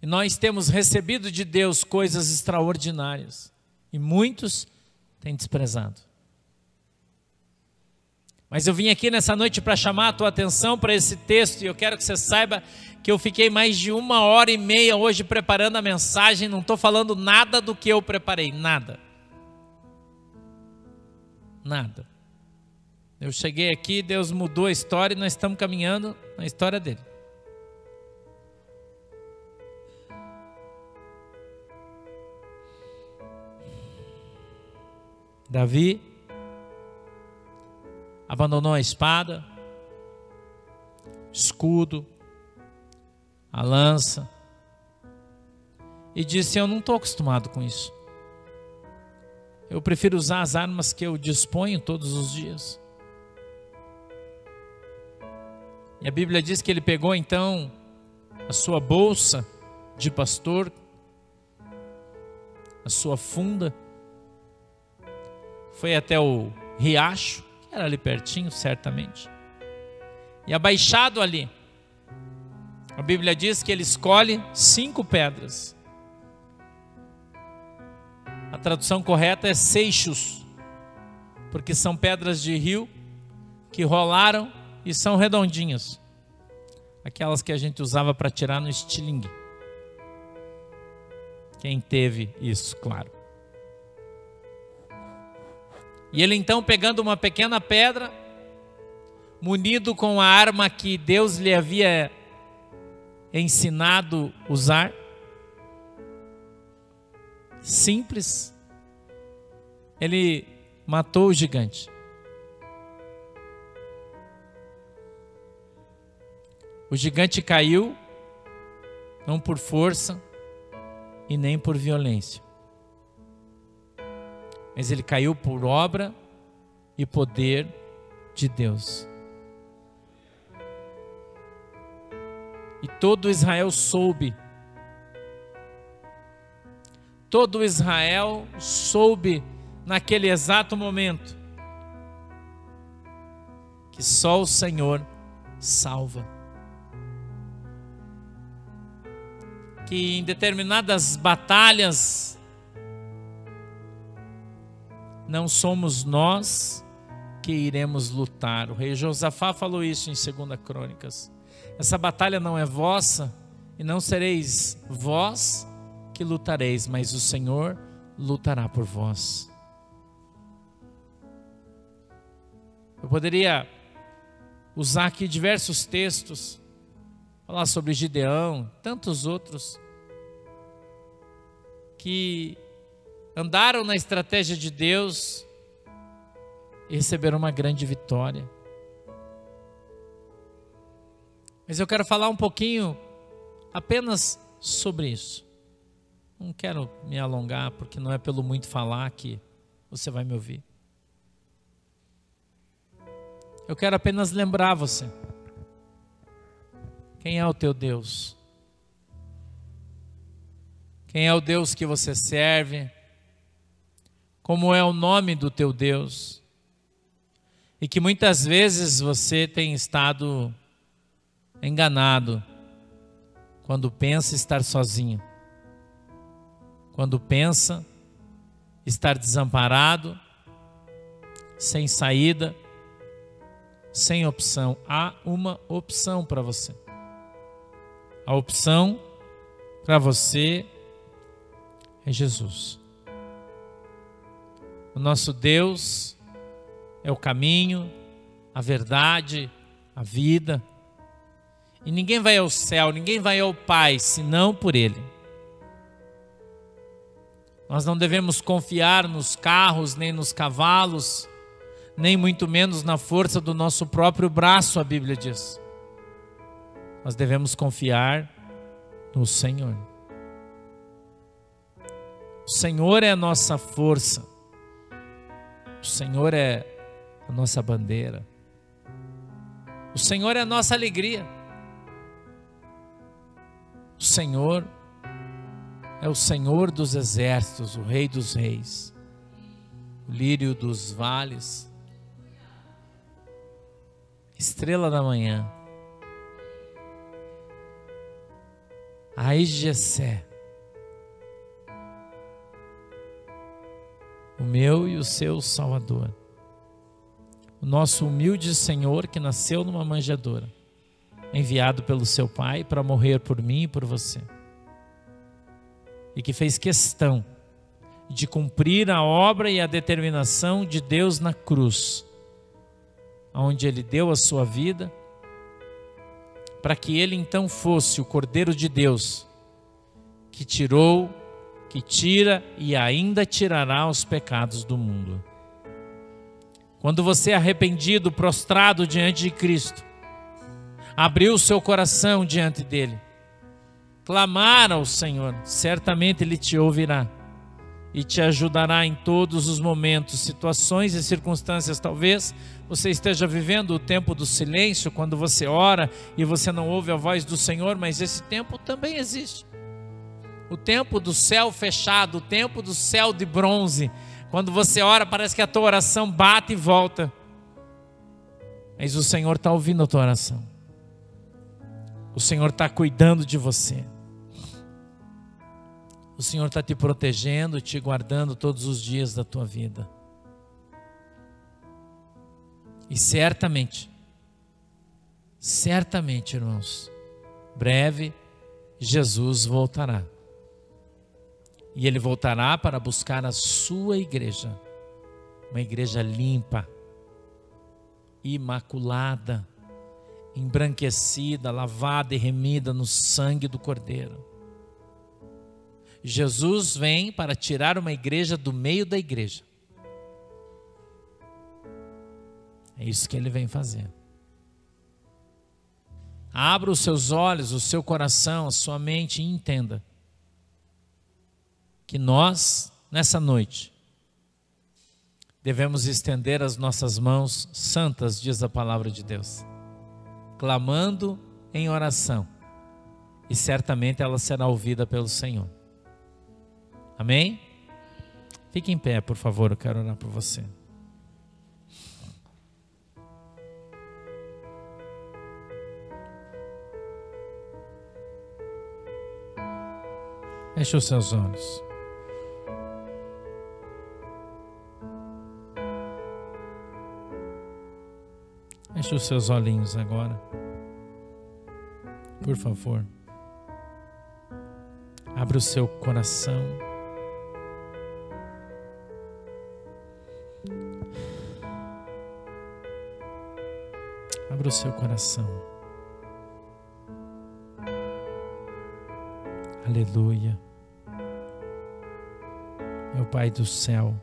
E nós temos recebido de Deus coisas extraordinárias. E muitos têm desprezado. Mas eu vim aqui nessa noite para chamar a tua atenção para esse texto e eu quero que você saiba que eu fiquei mais de uma hora e meia hoje preparando a mensagem, não estou falando nada do que eu preparei, nada. Nada. Eu cheguei aqui, Deus mudou a história e nós estamos caminhando na história dele. Davi abandonou a espada, escudo, a lança, e disse: Eu não estou acostumado com isso. Eu prefiro usar as armas que eu disponho todos os dias. E a Bíblia diz que ele pegou então a sua bolsa de pastor, a sua funda, foi até o riacho, que era ali pertinho, certamente, e abaixado ali, a Bíblia diz que ele escolhe cinco pedras. A tradução correta é seixos, porque são pedras de rio que rolaram e são redondinhas. Aquelas que a gente usava para tirar no estilingue. Quem teve isso, claro. E ele então, pegando uma pequena pedra, munido com a arma que Deus lhe havia ensinado usar, simples, ele matou o gigante. O gigante caiu, não por força e nem por violência, mas ele caiu por obra e poder de Deus. E todo Israel soube. Todo Israel soube naquele exato momento que só o Senhor salva. Que em determinadas batalhas não somos nós que iremos lutar. O rei Josafá falou isso em 2 Crônicas. Essa batalha não é vossa, e não sereis vós que lutareis, mas o Senhor lutará por vós. Eu poderia usar aqui diversos textos, falar sobre Gideão, tantos outros, que andaram na estratégia de Deus e receberam uma grande vitória. Mas eu quero falar um pouquinho apenas sobre isso. Não quero me alongar, porque não é pelo muito falar que você vai me ouvir. Eu quero apenas lembrar você. Quem é o teu Deus? Quem é o Deus que você serve? Como é o nome do teu Deus? E que muitas vezes você tem estado enganado quando pensa estar sozinho, quando pensa estar desamparado, sem saída, sem opção. Há uma opção para você. A opção para você é Jesus. O nosso Deus é o caminho, a verdade, a vida. E ninguém vai ao céu, ninguém vai ao Pai, senão por Ele. Nós não devemos confiar nos carros, nem nos cavalos, nem muito menos na força do nosso próprio braço, a Bíblia diz. Nós devemos confiar no Senhor. O Senhor é a nossa força. O Senhor é a nossa bandeira. O Senhor é a nossa alegria. O Senhor é o Senhor dos exércitos, o Rei dos reis, o lírio dos vales, estrela da manhã, a raiz de Jessé, o meu e o seu Salvador, o nosso humilde Senhor que nasceu numa manjedoura enviado pelo seu Pai para morrer por mim e por você. E que fez questão de cumprir a obra e a determinação de Deus na cruz, onde ele deu a sua vida, para que ele então fosse o Cordeiro de Deus, que tirou, que tira e ainda tirará os pecados do mundo. Quando você é arrependido, prostrado diante de Cristo, abriu o seu coração diante dele, clamar ao Senhor, certamente ele te ouvirá e te ajudará em todos os momentos, situações e circunstâncias. Talvez você esteja vivendo o tempo do silêncio, quando você ora e você não ouve a voz do Senhor, mas esse tempo também existe. O tempo do céu fechado, o tempo do céu de bronze. Quando você ora, parece que a tua oração bate e volta. Mas o Senhor está ouvindo a tua oração. O Senhor está cuidando de você. O Senhor está te protegendo, te guardando todos os dias da tua vida. E certamente, certamente, irmãos, breve Jesus voltará. E ele voltará para buscar a sua igreja, uma igreja limpa, imaculada, embranquecida, lavada e remida no sangue do Cordeiro. Jesus vem para tirar uma igreja do meio da igreja. É isso que ele vem fazer. Abra os seus olhos, o seu coração, a sua mente e entenda que nós, nessa noite, devemos estender as nossas mãos santas, diz a palavra de Deus, clamando em oração, e certamente ela será ouvida pelo Senhor. Amém? Fique em pé, por favor, eu quero orar por você. Feche os seus olhos. Feche os seus olhinhos agora. Por favor. Abra o seu coração. Abra o seu coração. Aleluia. Meu Pai do céu.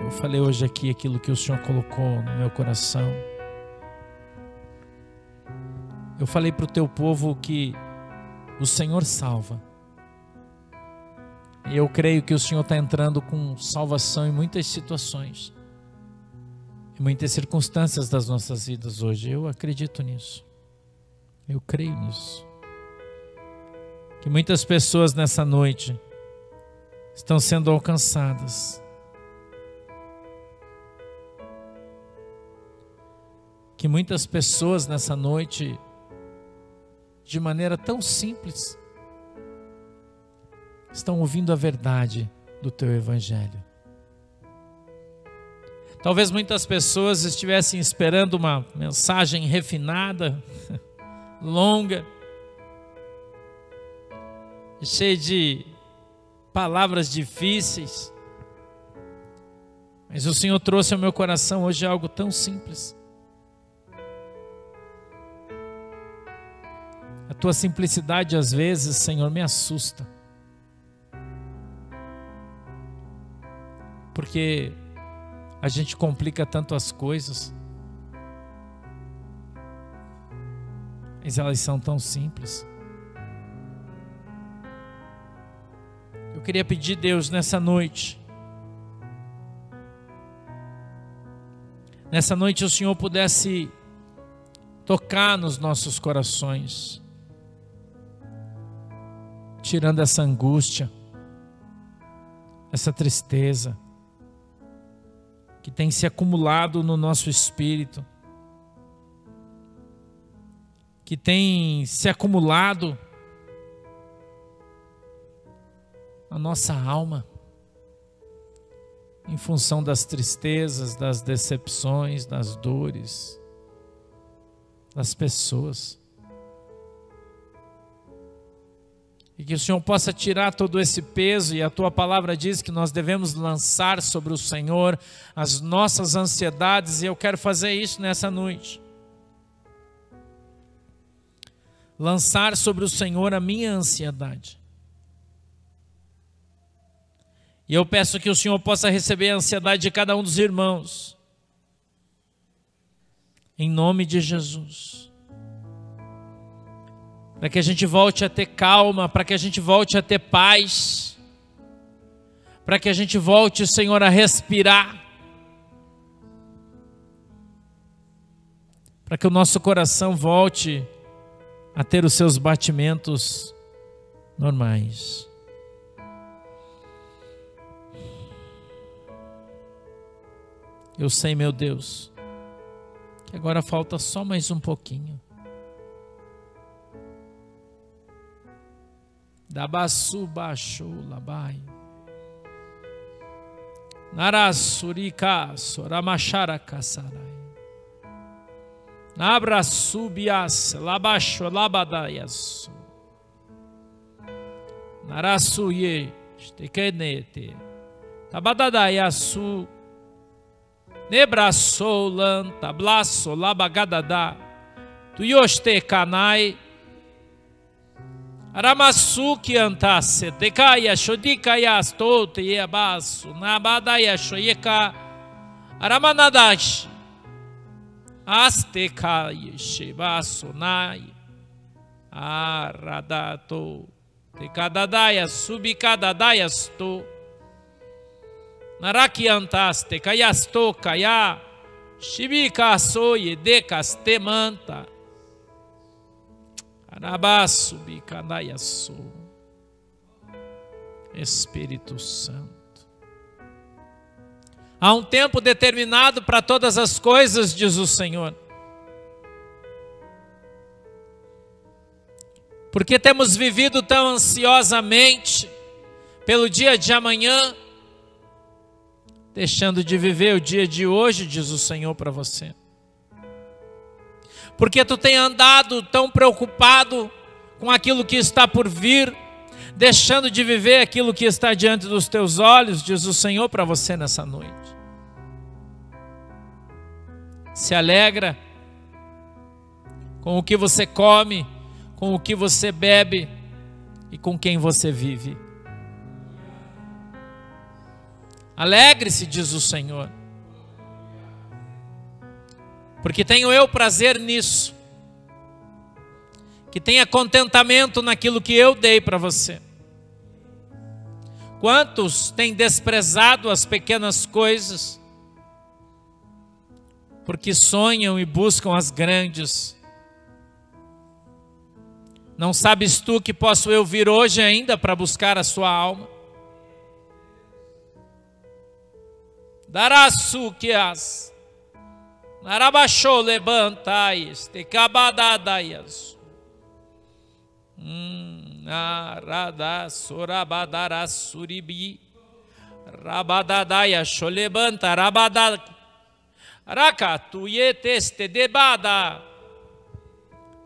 Eu falei hoje aqui aquilo que o Senhor colocou no meu coração. Eu falei para o teu povo que o Senhor salva. E eu creio que o Senhor está entrando com salvação em muitas situações, em muitas circunstâncias das nossas vidas hoje. Eu acredito nisso. Eu creio nisso. Que muitas pessoas nessa noite estão sendo alcançadas que muitas pessoas nessa noite, de maneira tão simples, estão ouvindo a verdade do teu Evangelho. Talvez muitas pessoas estivessem esperando uma mensagem refinada, *laughs* longa, cheia de palavras difíceis, mas o Senhor trouxe ao meu coração hoje algo tão simples. A tua simplicidade, às vezes, Senhor, me assusta. Porque a gente complica tanto as coisas. Mas elas são tão simples. Eu queria pedir, Deus, nessa noite. Nessa noite o Senhor pudesse tocar nos nossos corações tirando essa angústia, essa tristeza que tem se acumulado no nosso espírito, que tem se acumulado na nossa alma, em função das tristezas, das decepções, das dores, das pessoas. E que o Senhor possa tirar todo esse peso, e a tua palavra diz que nós devemos lançar sobre o Senhor as nossas ansiedades, e eu quero fazer isso nessa noite. Lançar sobre o Senhor a minha ansiedade. E eu peço que o Senhor possa receber a ansiedade de cada um dos irmãos. Em nome de Jesus para que a gente volte a ter calma, para que a gente volte a ter paz, para que a gente volte, Senhor, a respirar, para que o nosso coração volte a ter os seus batimentos normais. Eu sei, meu Deus, que agora falta só mais um pouquinho. Dabasu baixo labai. Narasurika soramachara kasarai. Nabra subias labasho labadayas. Narasuye stekenete. Tabadadayasu. Nebrasolan tablaso labagadada. Tuyoste kanai. Aramasuki antase tekaya shodikaya stote yebasu nabadaya shoyeka. Aramanadashi astekaya shebasu nai. Aradato tekadadaya subikadadaya sto. Narakiantaste kayasto kaya shibika soye dekastemanta Anabaço, bicandaiaçu. Espírito Santo. Há um tempo determinado para todas as coisas, diz o Senhor. Porque temos vivido tão ansiosamente pelo dia de amanhã, deixando de viver o dia de hoje, diz o Senhor para você porque tu tem andado tão preocupado com aquilo que está por vir, deixando de viver aquilo que está diante dos teus olhos, diz o Senhor para você nessa noite. Se alegra com o que você come, com o que você bebe e com quem você vive. Alegre-se, diz o Senhor porque tenho eu prazer nisso. Que tenha contentamento naquilo que eu dei para você. Quantos têm desprezado as pequenas coisas, porque sonham e buscam as grandes? Não sabes tu que posso eu vir hoje ainda para buscar a sua alma? Darasu que as Narabachou levantais, te cabadadaias. Narada sorabadara suribi. Rabadadaya levanta rabada. Rakatuye teste debada.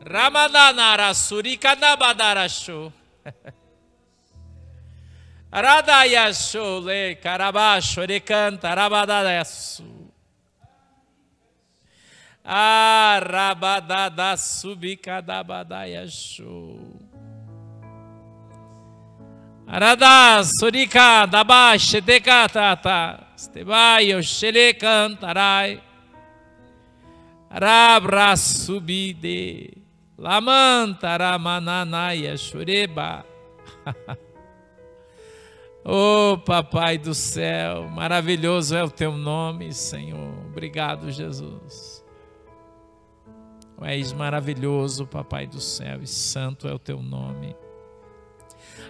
Ramadanara surikanabadaracho. *laughs* Radaya shole carabacho recanta rabadayasu. Arabadada subicadabadaia show. Arada surika dabash dekatata. Stebaio shele cantarai. Rabra subide. Lamanta ramananaia chureba. Oh, *laughs* Papai do céu, maravilhoso é o teu nome, Senhor. Obrigado, Jesus. Tu és maravilhoso, Papai do céu, e santo é o teu nome.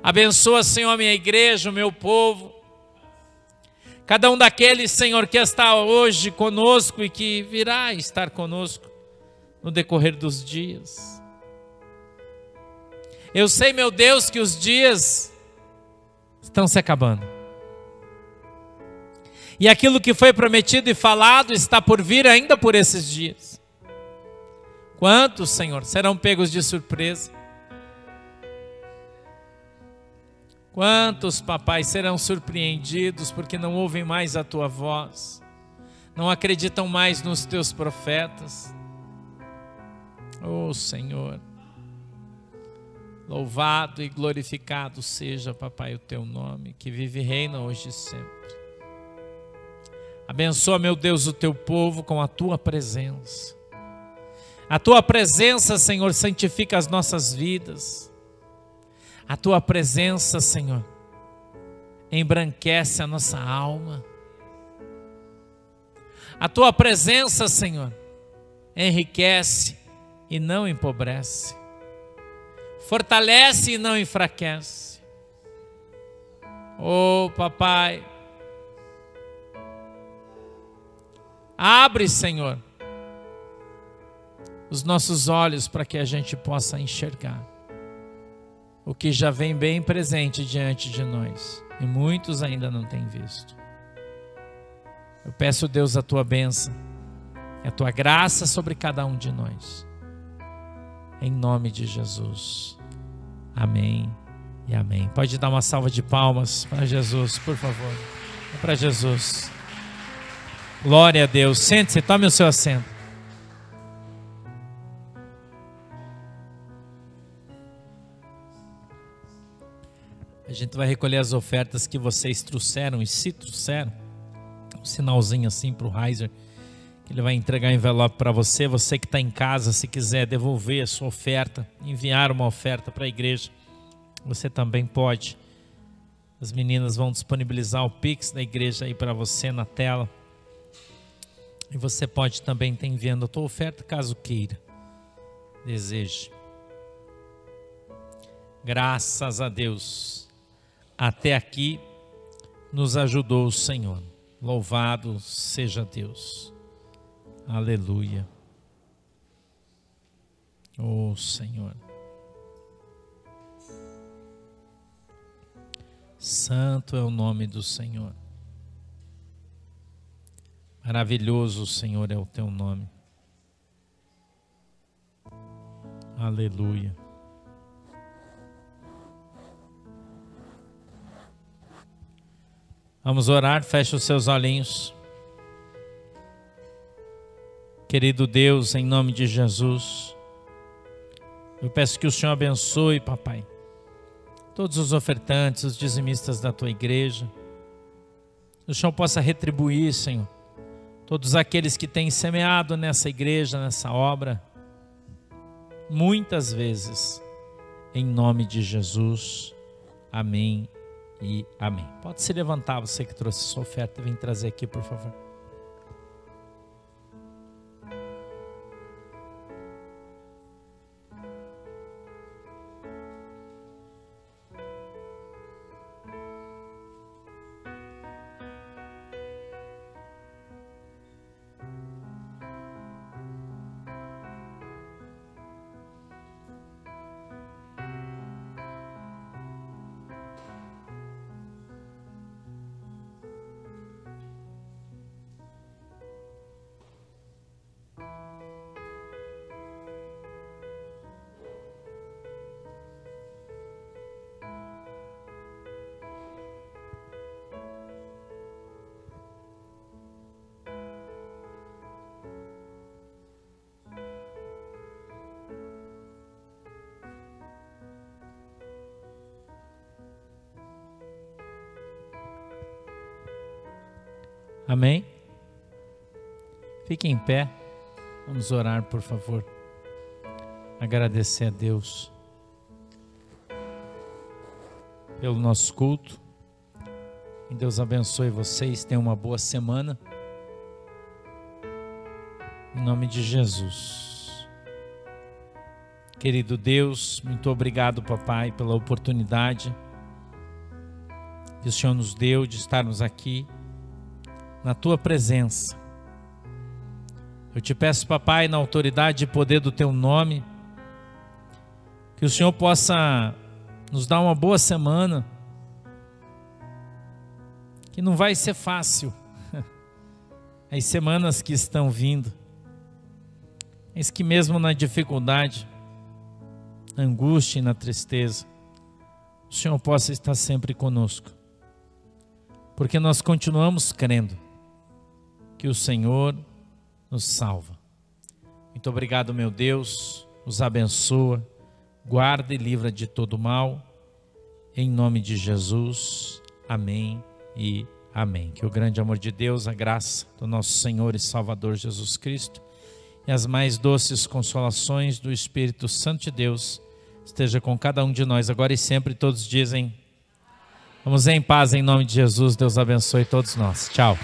Abençoa, Senhor, a minha igreja, o meu povo. Cada um daqueles, Senhor, que está hoje conosco e que virá estar conosco no decorrer dos dias. Eu sei, meu Deus, que os dias estão se acabando. E aquilo que foi prometido e falado está por vir ainda por esses dias. Quantos, Senhor, serão pegos de surpresa? Quantos, papai, serão surpreendidos porque não ouvem mais a tua voz, não acreditam mais nos teus profetas? Oh, Senhor, louvado e glorificado seja, papai, o teu nome, que vive e reina hoje e sempre. Abençoa, meu Deus, o teu povo com a tua presença. A tua presença, Senhor, santifica as nossas vidas. A tua presença, Senhor, embranquece a nossa alma. A tua presença, Senhor, enriquece e não empobrece, fortalece e não enfraquece. Oh, papai, abre, Senhor, os nossos olhos para que a gente possa enxergar o que já vem bem presente diante de nós e muitos ainda não têm visto. Eu peço, Deus, a tua bênção, a tua graça sobre cada um de nós. Em nome de Jesus. Amém e amém. Pode dar uma salva de palmas para Jesus, por favor. É para Jesus. Glória a Deus. Sente-se, tome o seu assento. A gente vai recolher as ofertas que vocês trouxeram e se trouxeram. Um sinalzinho assim para o Heiser, que ele vai entregar envelope para você. Você que está em casa, se quiser devolver a sua oferta, enviar uma oferta para a igreja, você também pode. As meninas vão disponibilizar o Pix da igreja aí para você na tela. E você pode também estar enviando a tua oferta caso queira, deseje. Graças a Deus. Até aqui nos ajudou o Senhor. Louvado seja Deus. Aleluia. Oh Senhor. Santo é o nome do Senhor. Maravilhoso, Senhor, é o teu nome. Aleluia. Vamos orar, feche os seus olhinhos. Querido Deus, em nome de Jesus, eu peço que o Senhor abençoe, papai, todos os ofertantes, os dizimistas da tua igreja. O Senhor possa retribuir, Senhor, todos aqueles que têm semeado nessa igreja, nessa obra, muitas vezes, em nome de Jesus. Amém e amém. Pode se levantar, você que trouxe sua oferta, vem trazer aqui, por favor. Amém? Fique em pé. Vamos orar, por favor. Agradecer a Deus pelo nosso culto. Que Deus abençoe vocês. Tenham uma boa semana. Em nome de Jesus. Querido Deus, muito obrigado, papai, pela oportunidade que o Senhor nos deu de estarmos aqui na tua presença. Eu te peço, papai, na autoridade e poder do teu nome, que o Senhor possa nos dar uma boa semana, que não vai ser fácil, *laughs* as semanas que estão vindo, mas que mesmo na dificuldade, na angústia e na tristeza, o Senhor possa estar sempre conosco, porque nós continuamos crendo que o Senhor nos salva. Muito obrigado, meu Deus, nos abençoa, guarda e livra de todo mal. Em nome de Jesus. Amém e amém. Que o grande amor de Deus, a graça do nosso Senhor e Salvador Jesus Cristo e as mais doces consolações do Espírito Santo de Deus esteja com cada um de nós agora e sempre. Todos dizem Vamos em paz em nome de Jesus. Deus abençoe todos nós. Tchau.